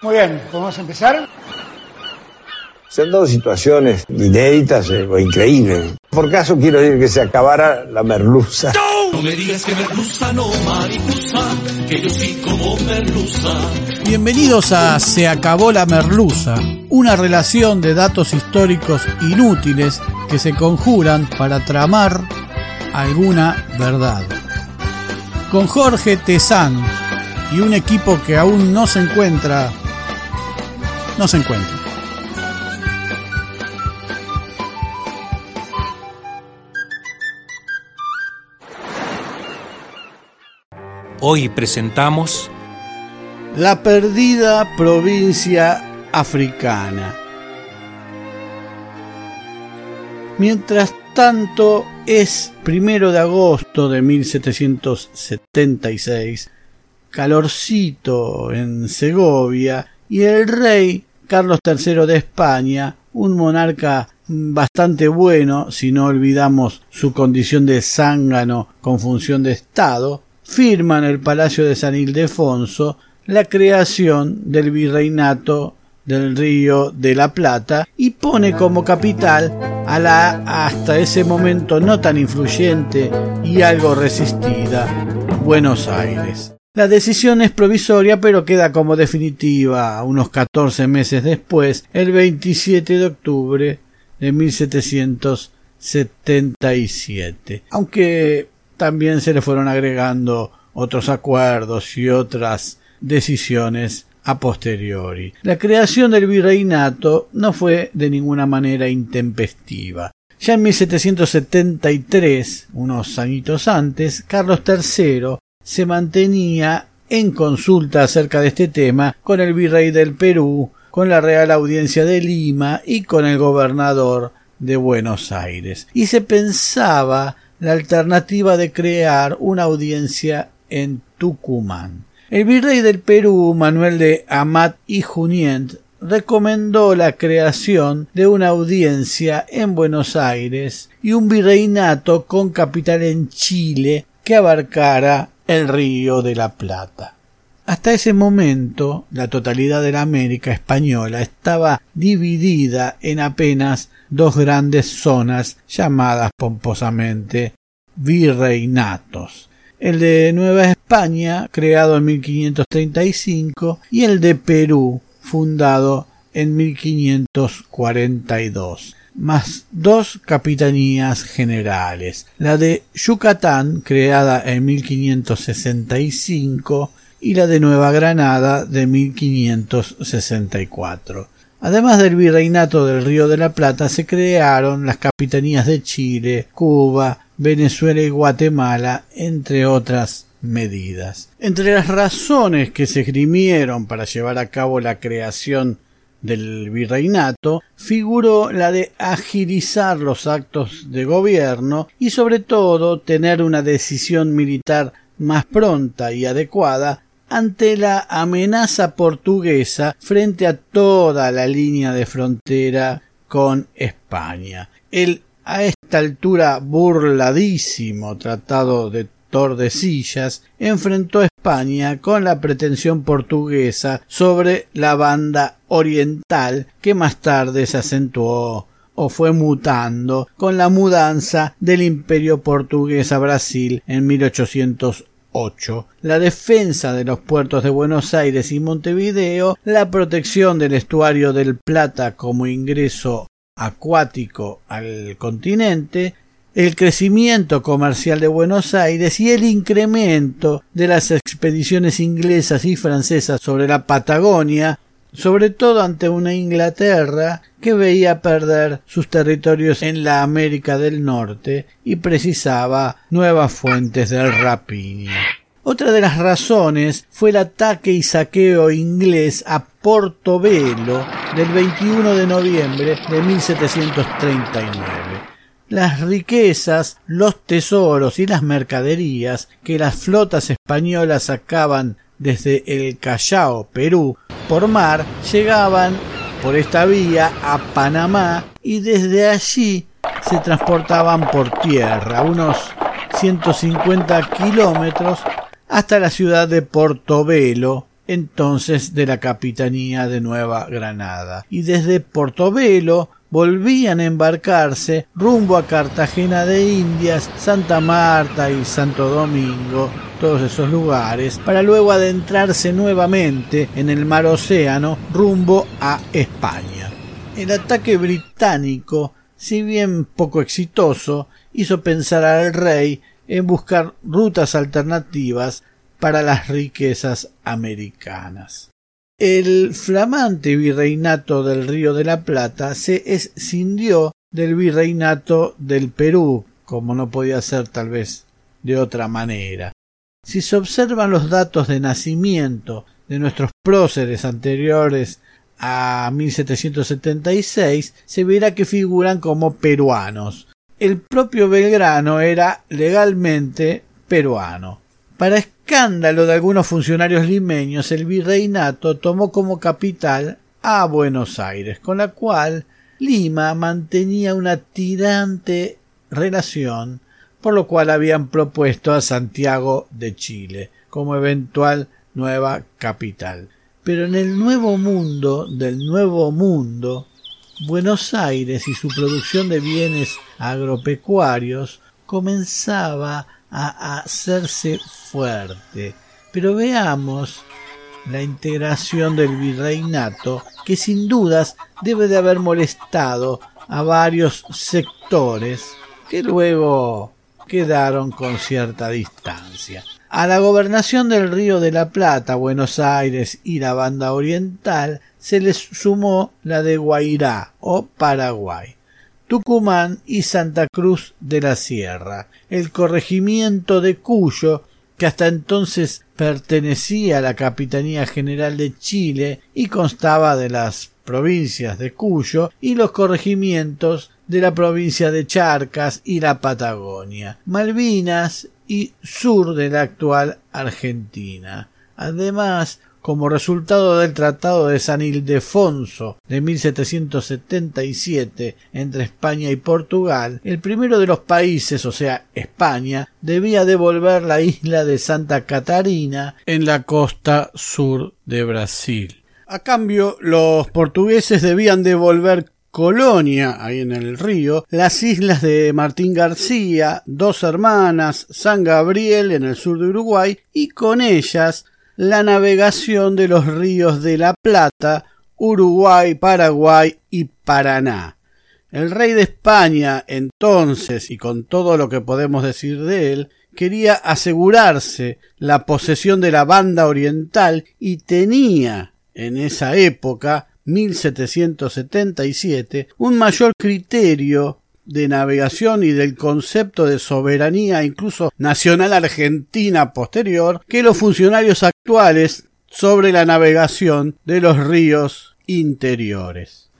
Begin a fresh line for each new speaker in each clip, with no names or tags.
Muy bien, ¿podemos empezar?
Se han dado situaciones inéditas eh, o increíbles. Por caso quiero decir que se acabara la merluza.
No me digas que merluza, no mariposa, que yo sí como merluza.
Bienvenidos a Se acabó la merluza, una relación de datos históricos inútiles que se conjuran para tramar alguna verdad. Con Jorge Tezán y un equipo que aún no se encuentra, no se encuentra.
Hoy presentamos
La perdida provincia africana. Mientras tanto, es primero de agosto de 1776, calorcito en Segovia, y el rey Carlos III de España, un monarca bastante bueno, si no olvidamos su condición de zángano con función de Estado, firma en el Palacio de San Ildefonso la creación del virreinato del Río de la Plata y pone como capital a la hasta ese momento no tan influyente y algo resistida Buenos Aires. La decisión es provisoria pero queda como definitiva unos 14 meses después, el 27 de octubre de 1777. Aunque también se le fueron agregando otros acuerdos y otras decisiones a posteriori. La creación del virreinato no fue de ninguna manera intempestiva. Ya en 1773, unos añitos antes, Carlos III se mantenía en consulta acerca de este tema con el virrey del Perú, con la Real Audiencia de Lima y con el gobernador de Buenos Aires. Y se pensaba la alternativa de crear una audiencia en Tucumán. El virrey del Perú, Manuel de Amat y Junient, recomendó la creación de una audiencia en Buenos Aires y un virreinato con capital en Chile que abarcara el río de la Plata. Hasta ese momento, la totalidad de la América española estaba dividida en apenas dos grandes zonas llamadas pomposamente virreinatos. El de Nueva España, creado en 1535, y el de Perú, fundado en 1542 más dos capitanías generales, la de Yucatán, creada en 1565, y la de Nueva Granada de 1564. Además del virreinato del Río de la Plata, se crearon las capitanías de Chile, Cuba, Venezuela y Guatemala, entre otras medidas. Entre las razones que se esgrimieron para llevar a cabo la creación del virreinato figuró la de agilizar los actos de gobierno y sobre todo tener una decisión militar más pronta y adecuada ante la amenaza portuguesa frente a toda la línea de frontera con España. El a esta altura burladísimo tratado de Tordesillas enfrentó a España con la pretensión portuguesa sobre la banda oriental que más tarde se acentuó o fue mutando con la mudanza del imperio portugués a Brasil en 1808, la defensa de los puertos de Buenos Aires y Montevideo, la protección del estuario del Plata como ingreso acuático al continente, el crecimiento comercial de Buenos Aires y el incremento de las expediciones inglesas y francesas sobre la Patagonia, sobre todo ante una Inglaterra que veía perder sus territorios en la América del Norte y precisaba nuevas fuentes del rapiña. Otra de las razones fue el ataque y saqueo inglés a Portobelo del 21 de noviembre de 1739. Las riquezas, los tesoros y las mercaderías que las flotas españolas sacaban desde el Callao, Perú, por mar, llegaban por esta vía a Panamá y desde allí se transportaban por tierra, unos 150 kilómetros hasta la ciudad de Portobelo, entonces de la Capitanía de Nueva Granada. Y desde Portobelo volvían a embarcarse rumbo a Cartagena de Indias, Santa Marta y Santo Domingo, todos esos lugares, para luego adentrarse nuevamente en el mar Océano rumbo a España. El ataque británico, si bien poco exitoso, hizo pensar al rey en buscar rutas alternativas para las riquezas americanas. El flamante virreinato del Río de la Plata se escindió del virreinato del Perú, como no podía ser tal vez de otra manera. Si se observan los datos de nacimiento de nuestros próceres anteriores a 1776, se verá que figuran como peruanos, el propio Belgrano era legalmente peruano. Para escándalo de algunos funcionarios limeños, el virreinato tomó como capital a Buenos Aires, con la cual Lima mantenía una tirante relación, por lo cual habían propuesto a Santiago de Chile como eventual nueva capital. Pero en el nuevo mundo del nuevo mundo, Buenos Aires y su producción de bienes agropecuarios comenzaba a hacerse fuerte. Pero veamos la integración del virreinato que sin dudas debe de haber molestado a varios sectores que luego quedaron con cierta distancia. A la gobernación del Río de la Plata, Buenos Aires y la banda oriental se les sumó la de Guairá o Paraguay, Tucumán y Santa Cruz de la Sierra, el corregimiento de Cuyo, que hasta entonces pertenecía a la Capitanía General de Chile y constaba de las provincias de Cuyo y los corregimientos de la provincia de Charcas y la Patagonia, Malvinas y sur de la actual Argentina. Además, como resultado del Tratado de San Ildefonso de 1777 entre España y Portugal, el primero de los países, o sea, España, debía devolver la isla de Santa Catarina en la costa sur de Brasil. A cambio, los portugueses debían devolver Colonia, ahí en el río, las islas de Martín García, Dos Hermanas, San Gabriel en el sur de Uruguay y con ellas la navegación de los ríos de la Plata, Uruguay, Paraguay y Paraná. El rey de España entonces, y con todo lo que podemos decir de él, quería asegurarse la posesión de la banda oriental y tenía en esa época 1777 un mayor criterio de navegación y del concepto de soberanía incluso nacional argentina posterior que los funcionarios actuales sobre la navegación de los ríos interiores.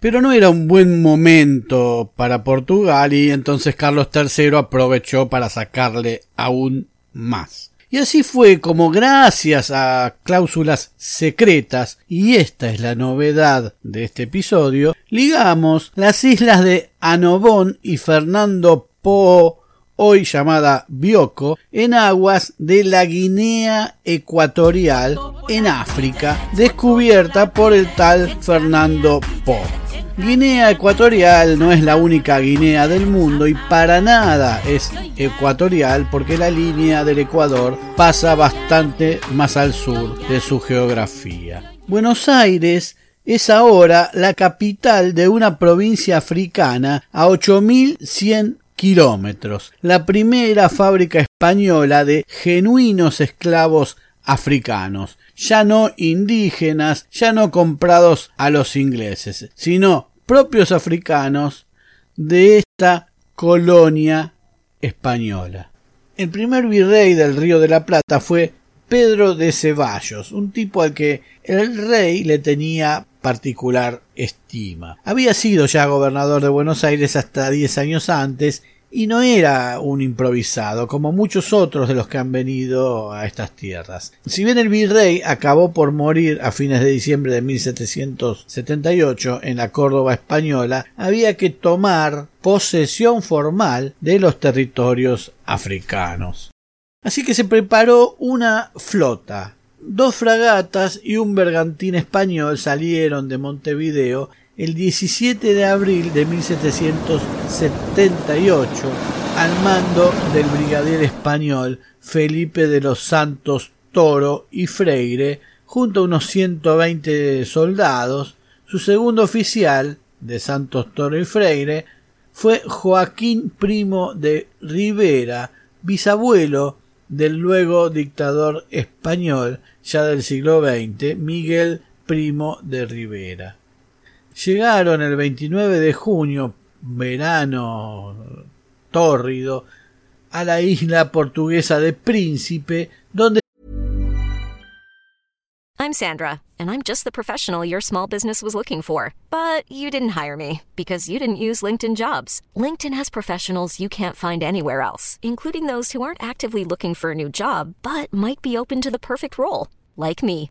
Pero no era un buen momento para Portugal y entonces Carlos III aprovechó para sacarle aún más. Y así fue como gracias a cláusulas secretas, y esta es la novedad de este episodio, ligamos las islas de Anobón y Fernando Po hoy llamada Bioko, en aguas de la Guinea Ecuatorial, en África, descubierta por el tal Fernando Po. Guinea Ecuatorial no es la única Guinea del mundo y para nada es ecuatorial porque la línea del Ecuador pasa bastante más al sur de su geografía. Buenos Aires es ahora la capital de una provincia africana a 8100 kilómetros, la primera fábrica española de genuinos esclavos africanos, ya no indígenas, ya no comprados a los ingleses, sino propios africanos de esta colonia española. El primer virrey del Río de la Plata fue Pedro de Ceballos, un tipo al que el rey le tenía particular estima. Había sido ya gobernador de Buenos Aires hasta diez años antes y no era un improvisado, como muchos otros de los que han venido a estas tierras. Si bien el virrey acabó por morir a fines de diciembre de 1778 en la Córdoba española, había que tomar posesión formal de los territorios africanos. Así que se preparó una flota Dos fragatas y un bergantín español salieron de Montevideo el 17 de abril de 1778 al mando del brigadier español Felipe de los Santos Toro y Freire junto a unos 120 soldados. Su segundo oficial de Santos Toro y Freire fue Joaquín Primo de Rivera, bisabuelo del luego dictador español ya del siglo XX, Miguel Primo de Rivera. Llegaron el 29 de junio, verano tórrido, a la isla portuguesa de Príncipe, donde
I'm Sandra, and I'm just the professional your small business was looking for. But you didn't hire me because you didn't use LinkedIn jobs. LinkedIn has professionals you can't find anywhere else, including those who aren't actively looking for a new job but might be open to the perfect role, like me.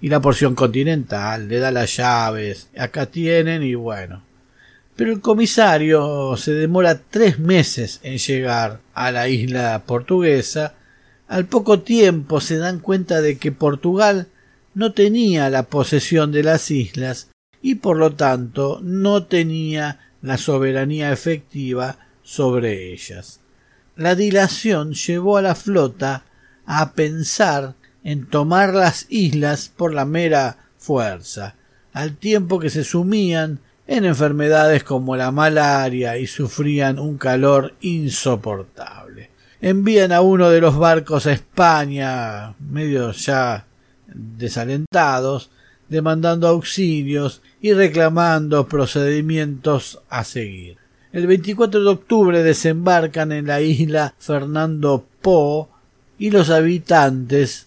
y la porción continental, le da las llaves, acá tienen y bueno. Pero el comisario se demora tres meses en llegar a la isla portuguesa. Al poco tiempo se dan cuenta de que Portugal no tenía la posesión de las islas y por lo tanto no tenía la soberanía efectiva sobre ellas. La dilación llevó a la flota a pensar en tomar las islas por la mera fuerza, al tiempo que se sumían en enfermedades como la malaria y sufrían un calor insoportable. Envían a uno de los barcos a España, medio ya desalentados, demandando auxilios y reclamando procedimientos a seguir. El 24 de octubre desembarcan en la isla Fernando Po y los habitantes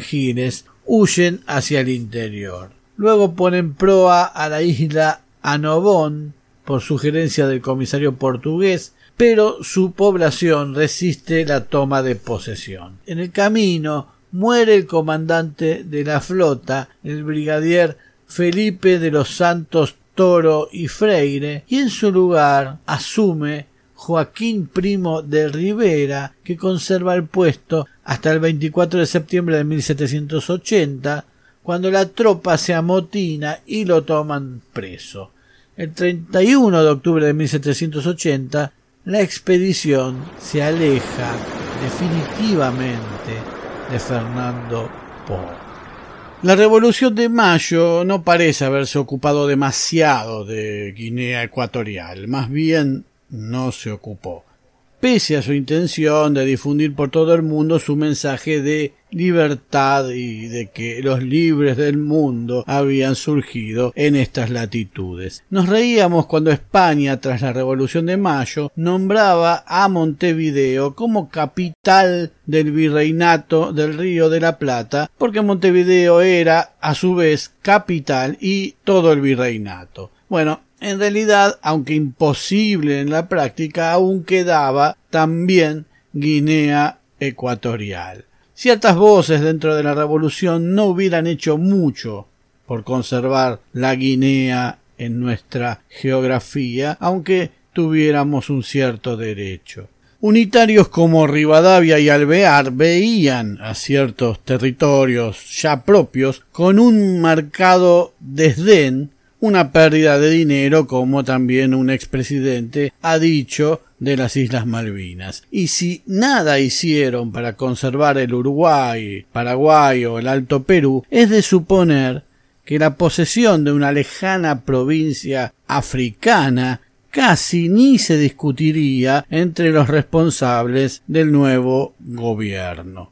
gines, huyen hacia el interior. Luego ponen proa a la isla Anobón por sugerencia del comisario portugués, pero su población resiste la toma de posesión. En el camino muere el comandante de la flota, el brigadier Felipe de los Santos Toro y Freire, y en su lugar asume Joaquín Primo de Rivera, que conserva el puesto hasta el 24 de septiembre de 1780, cuando la tropa se amotina y lo toman preso. El 31 de octubre de 1780, la expedición se aleja definitivamente de Fernando Po. La Revolución de Mayo no parece haberse ocupado demasiado de Guinea Ecuatorial, más bien no se ocupó pese a su intención de difundir por todo el mundo su mensaje de libertad y de que los libres del mundo habían surgido en estas latitudes. Nos reíamos cuando España, tras la Revolución de Mayo, nombraba a Montevideo como capital del virreinato del Río de la Plata, porque Montevideo era, a su vez, capital y todo el virreinato. Bueno, en realidad, aunque imposible en la práctica, aún quedaba también Guinea Ecuatorial. Ciertas voces dentro de la revolución no hubieran hecho mucho por conservar la Guinea en nuestra geografía, aunque tuviéramos un cierto derecho. Unitarios como Rivadavia y Alvear veían a ciertos territorios ya propios con un marcado desdén una pérdida de dinero como también un expresidente ha dicho de las Islas Malvinas. Y si nada hicieron para conservar el Uruguay, Paraguay o el Alto Perú, es de suponer que la posesión de una lejana provincia africana casi ni se discutiría entre los responsables del nuevo gobierno.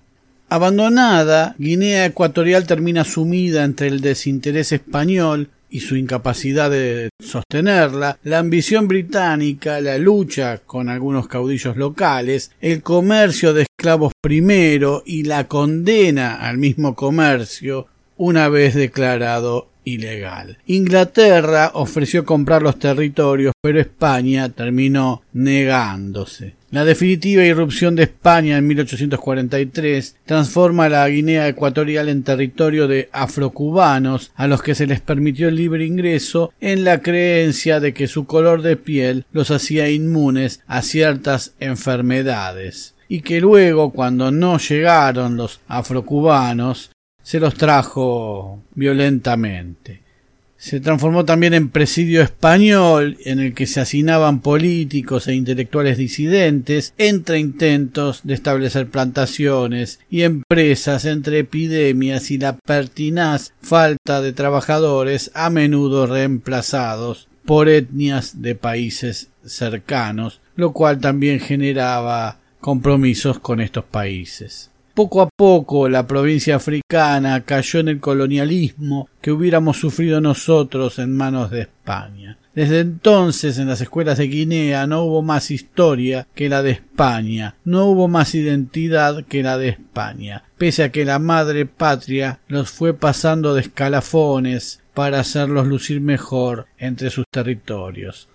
Abandonada, Guinea Ecuatorial termina sumida entre el desinterés español y su incapacidad de sostenerla, la ambición británica, la lucha con algunos caudillos locales, el comercio de esclavos primero y la condena al mismo comercio una vez declarado ilegal. Inglaterra ofreció comprar los territorios, pero España terminó negándose. La definitiva irrupción de España en 1843 transforma la Guinea Ecuatorial en territorio de afrocubanos a los que se les permitió el libre ingreso en la creencia de que su color de piel los hacía inmunes a ciertas enfermedades y que luego cuando no llegaron los afrocubanos se los trajo violentamente. Se transformó también en presidio español, en el que se hacinaban políticos e intelectuales disidentes entre intentos de establecer plantaciones y empresas entre epidemias y la pertinaz falta de trabajadores a menudo reemplazados por etnias de países cercanos, lo cual también generaba compromisos con estos países. Poco a poco la provincia africana cayó en el colonialismo que hubiéramos sufrido nosotros en manos de España. Desde entonces en las escuelas de Guinea no hubo más historia que la de España, no hubo más identidad que la de España, pese a que la madre patria los fue pasando de escalafones para hacerlos lucir mejor entre sus territorios.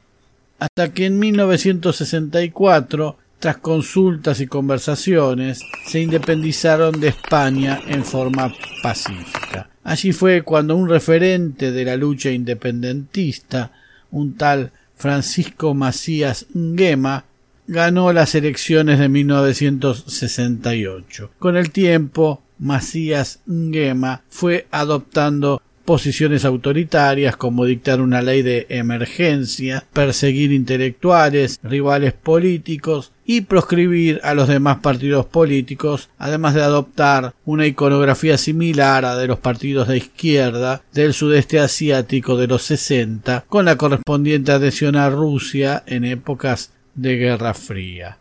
Hasta que en 1964 consultas y conversaciones, se independizaron de España en forma pacífica. Allí fue cuando un referente de la lucha independentista, un tal Francisco Macías Nguema, ganó las elecciones de 1968. Con el tiempo, Macías Nguema fue adoptando posiciones autoritarias como dictar una ley de emergencia, perseguir intelectuales, rivales políticos y proscribir a los demás partidos políticos, además de adoptar una iconografía similar a de los partidos de izquierda del sudeste asiático de los 60, con la correspondiente adhesión a Rusia en épocas de Guerra Fría.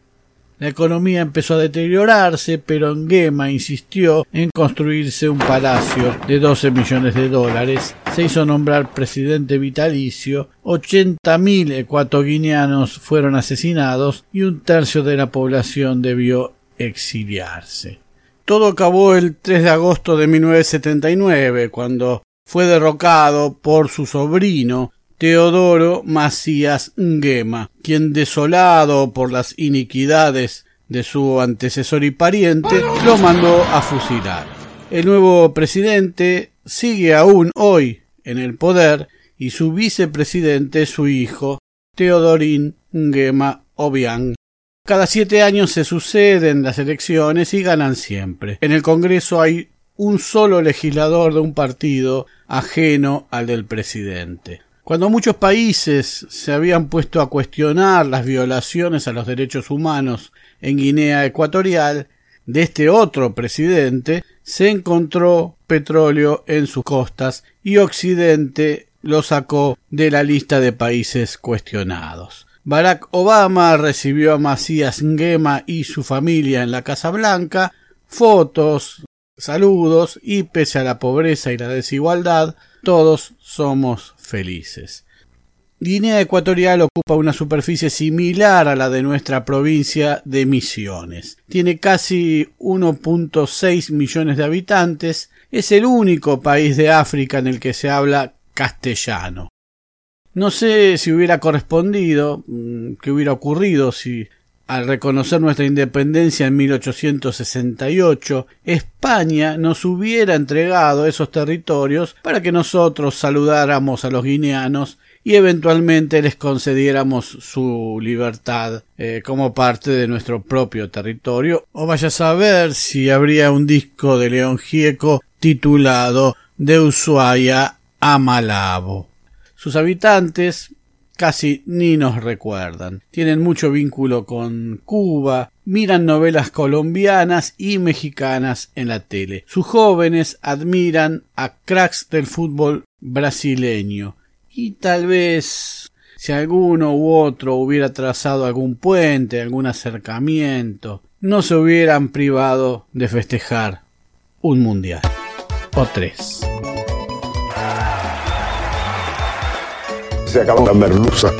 La economía empezó a deteriorarse, pero Nguema insistió en construirse un palacio de 12 millones de dólares. Se hizo nombrar presidente vitalicio, 80.000 ecuatoguineanos fueron asesinados y un tercio de la población debió exiliarse. Todo acabó el 3 de agosto de 1979, cuando fue derrocado por su sobrino, Teodoro Macías Nguema, quien desolado por las iniquidades de su antecesor y pariente, lo mandó a fusilar. El nuevo presidente sigue aún hoy en el poder y su vicepresidente es su hijo, Teodorín Nguema Obiang. Cada siete años se suceden las elecciones y ganan siempre. En el Congreso hay un solo legislador de un partido ajeno al del presidente. Cuando muchos países se habían puesto a cuestionar las violaciones a los derechos humanos en Guinea Ecuatorial, de este otro presidente se encontró petróleo en sus costas y Occidente lo sacó de la lista de países cuestionados. Barack Obama recibió a Macías Nguema y su familia en la Casa Blanca, fotos, saludos y pese a la pobreza y la desigualdad, todos somos felices. Guinea Ecuatorial ocupa una superficie similar a la de nuestra provincia de Misiones. Tiene casi 1.6 millones de habitantes. Es el único país de África en el que se habla castellano. No sé si hubiera correspondido, mm, qué hubiera ocurrido si al reconocer nuestra independencia en 1868, España nos hubiera entregado esos territorios para que nosotros saludáramos a los guineanos y eventualmente les concediéramos su libertad eh, como parte de nuestro propio territorio. O vaya a saber si habría un disco de León Gieco titulado De Ushuaia a Malabo. Sus habitantes casi ni nos recuerdan. Tienen mucho vínculo con Cuba, miran novelas colombianas y mexicanas en la tele. Sus jóvenes admiran a cracks del fútbol brasileño y tal vez si alguno u otro hubiera trazado algún puente, algún acercamiento, no se hubieran privado de festejar un mundial o tres.
Se acabó la merluza.